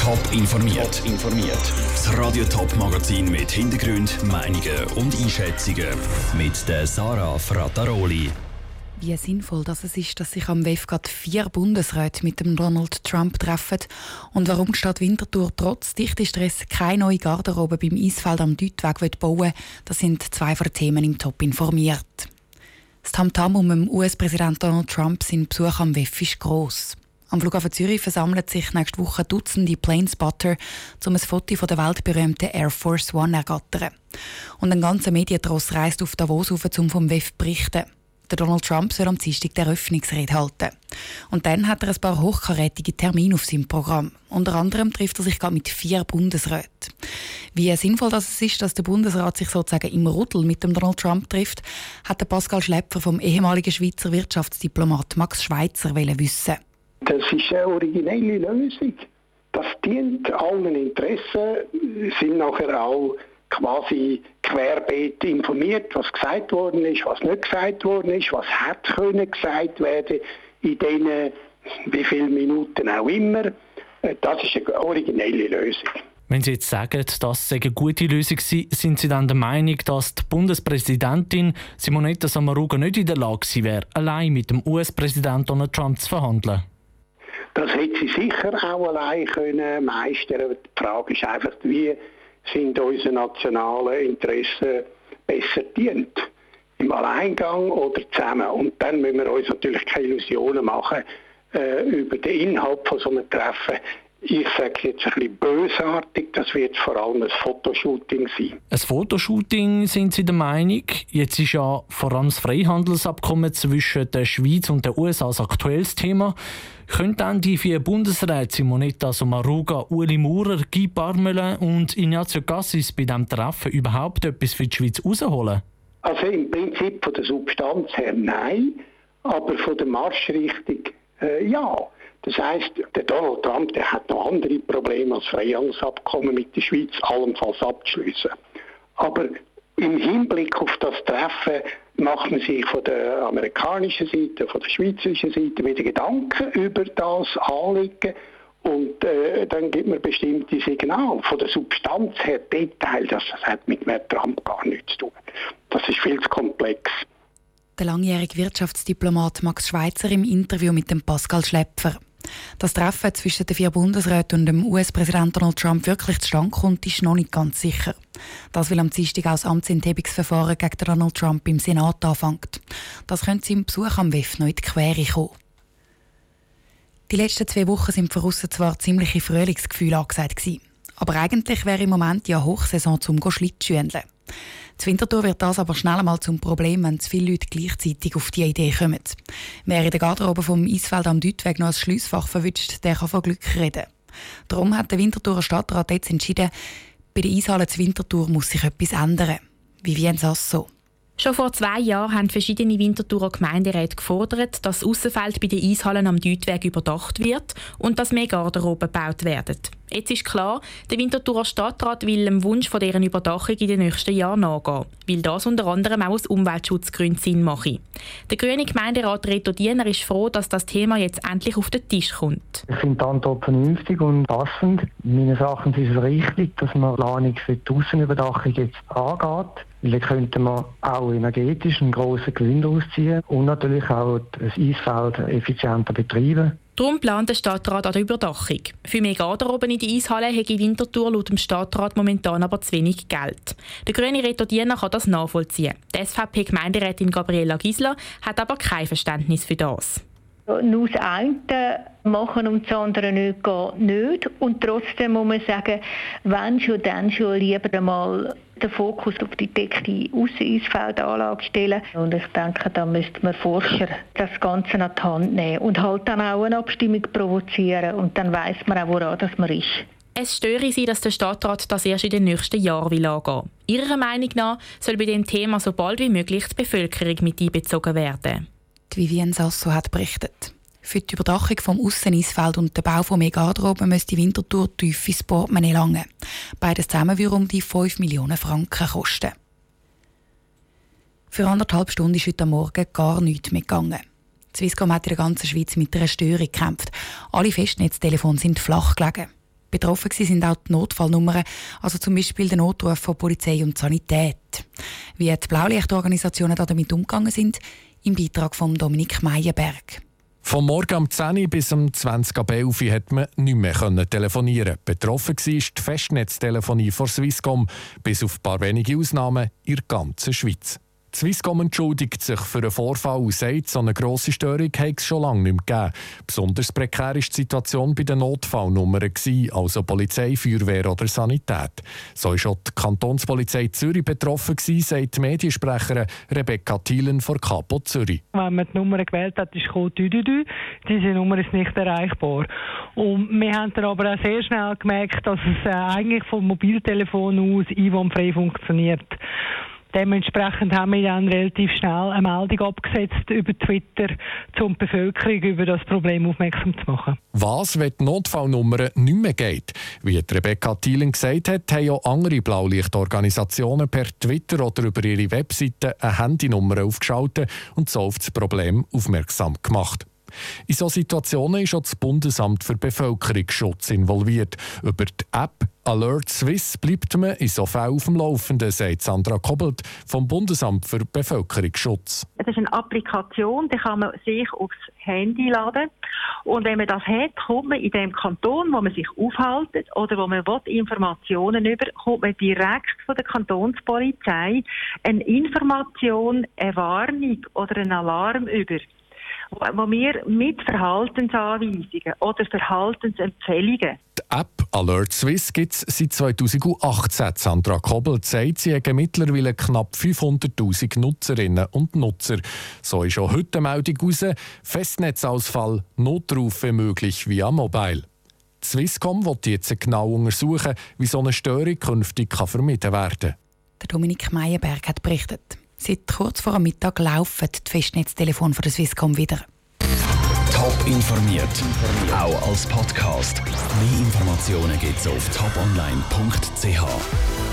Top informiert. informiert. Das Radio Top Magazin mit Hintergrund, Meinungen und Einschätzungen mit der Sarah Frataroli. Wie sinnvoll dass es ist, dass sich am WEF gerade vier Bundesräte mit dem Donald Trump treffen und warum die Stadt Winterthur trotz Stress keine neue Garderobe beim Eisfeld am Deutweg bauen will, das sind zwei von Themen im Top informiert. Das Tamtam um den US-Präsident Donald Trump sein Besuch am WEF ist gross. Am Flughafen Zürich versammeln sich nächste Woche Dutzende Planespotter, um ein Foto von der weltberühmten Air Force One ergattern. Und ein ganzer Medientross reist auf Davos auf, um vom WEF zu berichten. Der Donald Trump soll am Dienstag die Eröffnungsrede halten. Und dann hat er ein paar hochkarätige Termine auf seinem Programm. Unter anderem trifft er sich gerade mit vier Bundesräten. Wie sinnvoll das es ist, dass der Bundesrat sich sozusagen im Rudel mit dem Donald Trump trifft, hat der Pascal Schlepper vom ehemaligen Schweizer Wirtschaftsdiplomat Max Schweitzer wissen. Das ist eine originelle Lösung. Das dient allen Interessen, sind nachher auch quasi querbeet informiert, was gesagt worden ist, was nicht gesagt worden ist, was hätte können gesagt werden in diesen wie viele Minuten auch immer. Das ist eine originelle Lösung. Wenn Sie jetzt sagen, dass es eine gute Lösung sei, sind Sie dann der Meinung, dass die Bundespräsidentin Simonetta Sommaruga nicht in der Lage wäre, allein mit dem US-Präsidenten Donald Trump zu verhandeln? Das hätte sie sicher auch allein können meistern. Die Frage ist einfach, wie sind unsere nationalen Interessen besser dient? Im Alleingang oder zusammen? Und dann müssen wir uns natürlich keine Illusionen machen äh, über den Inhalt von so einem Treffen ich sage jetzt ein bisschen bösartig, das wird vor allem ein Fotoshooting sein. Ein Fotoshooting, sind Sie der Meinung? Jetzt ist ja vor allem das Freihandelsabkommen zwischen der Schweiz und den USA ein aktuelles Thema. Können dann die vier Bundesräte Simonetta Sommaruga, Uli Maurer, Guy Parmelin und Ignazio Cassis bei diesem Treffen überhaupt etwas für die Schweiz rausholen? Also im Prinzip von der Substanz her nein, aber von der Marschrichtung äh, ja. Das heißt, der Donald Trump der hat noch andere Probleme als Freihandelsabkommen mit der Schweiz allenfalls abzuschließen. Aber im Hinblick auf das Treffen macht man sich von der amerikanischen Seite, von der schweizerischen Seite wieder Gedanken über das Anliegen und äh, dann gibt man bestimmte Signale. Von der Substanz her, Detail, das hat mit mehr Trump gar nichts zu tun. Das ist viel zu komplex. Der langjährige Wirtschaftsdiplomat Max Schweitzer im Interview mit dem Pascal Schlepfer. Das Treffen zwischen den vier Bundesräten und dem US-Präsident Donald Trump wirklich zustande kommt, ist noch nicht ganz sicher. Das will am Dienstag das Amtsenthebungsverfahren gegen Donald Trump im Senat anfängt. Das könnte seinem Besuch am WEF noch in die Quere kommen. Die letzten zwei Wochen sind für Russen zwar ziemliche Frühlingsgefühle angesagt gewesen, aber eigentlich wäre im Moment ja Hochsaison zum Schlittschuhendeln. Zu Winterthur wird das aber schnell einmal zum Problem, wenn zu viele Leute gleichzeitig auf die Idee kommen. Wer in der Garderobe vom Eisfeld am Deutweg noch ein Schliessfach verwünscht, der kann von Glück reden. Darum hat der Winterthurer Stadtrat jetzt entschieden, bei der Eishalle zu Winterthur muss sich etwas ändern. Vivien Sasso. Schon vor zwei Jahren haben verschiedene Winterthurer Gemeinderäte gefordert, dass das Aussenfeld bei den Eishallen am Deutweg überdacht wird und dass mehr Garderoben gebaut werden. Jetzt ist klar, der Winterthurer Stadtrat will dem Wunsch von deren Überdachung in den nächsten Jahren nachgehen, weil das unter anderem auch aus Umweltschutzgründen Sinn mache. Der grüne Gemeinderat Reto Diener ist froh, dass das Thema jetzt endlich auf den Tisch kommt. Ich finde die Antwort vernünftig und passend. Meines Erachtens ist es richtig, dass man Planung für die Aussenüberdachung jetzt angeht. Dann könnte man auch energetisch einen grossen Gewinn ausziehen und natürlich auch das Eisfeld effizienter betreiben. Darum plant der Stadtrat an der Überdachung. Für mehr Garderoben in die Eishalle hätte Winterthur laut dem Stadtrat momentan aber zu wenig Geld. Der grüne Reto Diener kann das nachvollziehen. Die SVP-Gemeinderätin Gabriela Gisler hat aber kein Verständnis für das. Nur das eine machen und das andere nicht geht nicht. Und trotzdem muss man sagen, wenn schon, dann schon lieber einmal den Fokus auf die deckte Ausseisfeldanlage stellen. Und ich denke, da müsste man Forscher das Ganze an die Hand nehmen und halt dann auch eine Abstimmung provozieren. Und dann weiß man auch, woran das man ist. Es störe sie, dass der Stadtrat das erst in den nächsten Jahren will angehen. Ihrer Meinung nach soll bei dem Thema so bald wie möglich die Bevölkerung mit einbezogen werden. Die Vivienne Sasso hat berichtet. Für die Überdachung vom Ausseneisfeld und den Bau von mehr Garderoben die Wintertour tief ins Portemonnaie langen. Beides zusammen würde um die 5 Millionen Franken kosten. Für anderthalb Stunden ist heute Morgen gar nichts mehr gegangen. Swisscom hat in der ganzen Schweiz mit einer Störung gekämpft. Alle Festnetztelefone sind flach gelegen. Betroffen sind auch die Notfallnummern, also zum Beispiel der Notruf von Polizei und Sanität. Wie die Blaulichtorganisationen damit umgegangen sind, im Beitrag von Dominik Meyerberg. Vom Morgen um 10 Uhr bis um 20 Uhr hat man nicht mehr telefonieren. Betroffen war die Festnetztelefonie von Swisscom, bis auf ein paar wenige Ausnahmen in der ganzen Schweiz. Swisscom entschuldigt sich für einen Vorfall und sagt, so eine grosse Störung habe es schon lange nicht mehr gegeben. Besonders prekär war die Situation bei den Notfallnummern, also Polizei, Feuerwehr oder Sanität. So war auch die Kantonspolizei Zürich betroffen, sagt die Mediensprecherin Rebecca Thielen von Capo Zürich. Wenn man die Nummer gewählt hat, ist es Diese Nummer ist nicht erreichbar. Und wir haben dann aber auch sehr schnell gemerkt, dass es äh, eigentlich vom Mobiltelefon aus einwandfrei funktioniert. Dementsprechend haben wir dann relativ schnell eine Meldung abgesetzt über Twitter, um die Bevölkerung über das Problem aufmerksam zu machen. Was, wenn die Notfallnummer nicht mehr geht? Wie Rebecca Thielen gesagt hat, haben auch andere Blaulichtorganisationen per Twitter oder über ihre Webseite eine Handynummer aufgeschaltet und so auf das Problem aufmerksam gemacht. In solchen Situationen ist auch das Bundesamt für Bevölkerungsschutz involviert. Über die App Alert Swiss bleibt man in so Fällen auf dem Laufenden, sagt Sandra Kobbelt vom Bundesamt für Bevölkerungsschutz. Es ist eine Applikation, die kann man sich aufs Handy laden. Und wenn man das hat, kommt man in dem Kanton, wo man sich aufhält oder wo man will, Informationen über, kommt man direkt von der Kantonspolizei eine Information, eine Warnung oder einen Alarm über wo wir mit Verhaltensanweisungen oder Verhaltensempfehlungen die App Alert Swiss gibt es seit 2018. Sandra Kobbel sagt, sie haben mittlerweile knapp 500.000 Nutzerinnen und Nutzer. So ist auch heute eine Meldung raus. Festnetzausfall, Notrufe möglich via Mobile. Swisscom wird jetzt genau untersuchen, wie so eine Störung künftig vermieden werden kann. Dominik Meyerberg hat berichtet. Seit kurz vor Mittag laufen die Festnetztelefone von der Swisscom wieder. Top informiert, auch als Podcast. Mehr Informationen gibt es auf toponline.ch.